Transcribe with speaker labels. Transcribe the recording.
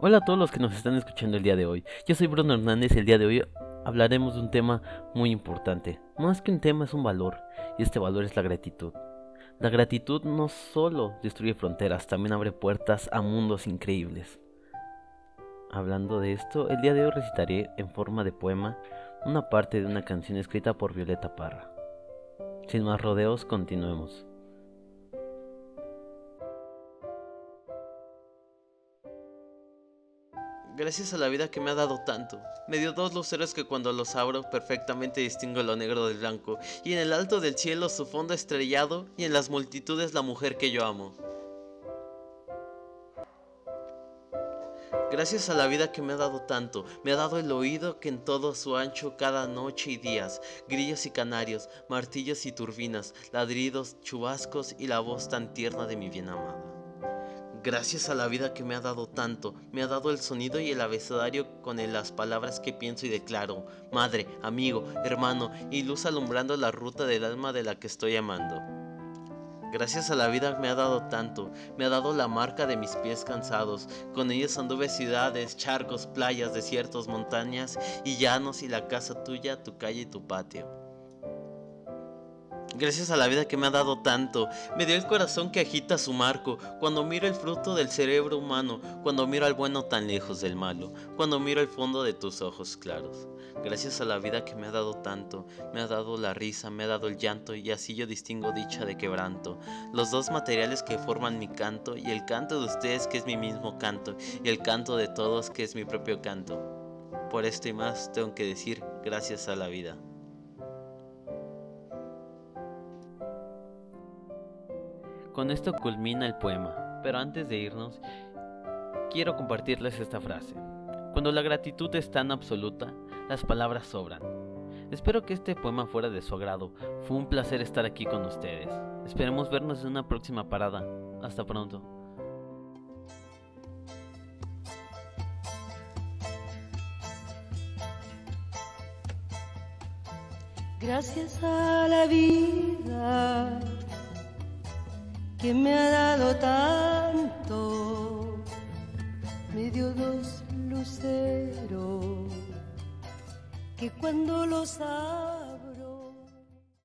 Speaker 1: Hola a todos los que nos están escuchando el día de hoy. Yo soy Bruno Hernández y el día de hoy hablaremos de un tema muy importante. Más que un tema es un valor y este valor es la gratitud. La gratitud no solo destruye fronteras, también abre puertas a mundos increíbles. Hablando de esto, el día de hoy recitaré en forma de poema una parte de una canción escrita por Violeta Parra. Sin más rodeos, continuemos.
Speaker 2: Gracias a la vida que me ha dado tanto. Me dio dos luceros que cuando los abro perfectamente distingo lo negro del blanco, y en el alto del cielo su fondo estrellado, y en las multitudes la mujer que yo amo. Gracias a la vida que me ha dado tanto, me ha dado el oído que en todo su ancho cada noche y días, grillos y canarios, martillos y turbinas, ladridos, chubascos y la voz tan tierna de mi bien amada. Gracias a la vida que me ha dado tanto, me ha dado el sonido y el abecedario con las palabras que pienso y declaro, madre, amigo, hermano, y luz alumbrando la ruta del alma de la que estoy amando. Gracias a la vida me ha dado tanto, me ha dado la marca de mis pies cansados, con ellos anduve ciudades, charcos, playas, desiertos, montañas y llanos y la casa tuya, tu calle y tu patio. Gracias a la vida que me ha dado tanto, me dio el corazón que agita su marco, cuando miro el fruto del cerebro humano, cuando miro al bueno tan lejos del malo, cuando miro el fondo de tus ojos claros. Gracias a la vida que me ha dado tanto, me ha dado la risa, me ha dado el llanto, y así yo distingo dicha de quebranto. Los dos materiales que forman mi canto, y el canto de ustedes que es mi mismo canto, y el canto de todos que es mi propio canto. Por esto y más tengo que decir gracias a la vida.
Speaker 1: Con esto culmina el poema, pero antes de irnos, quiero compartirles esta frase. Cuando la gratitud es tan absoluta, las palabras sobran. Espero que este poema fuera de su agrado. Fue un placer estar aquí con ustedes. Esperemos vernos en una próxima parada. Hasta pronto.
Speaker 3: Gracias a la vida que me ha dado tanto, me dio dos luceros que cuando los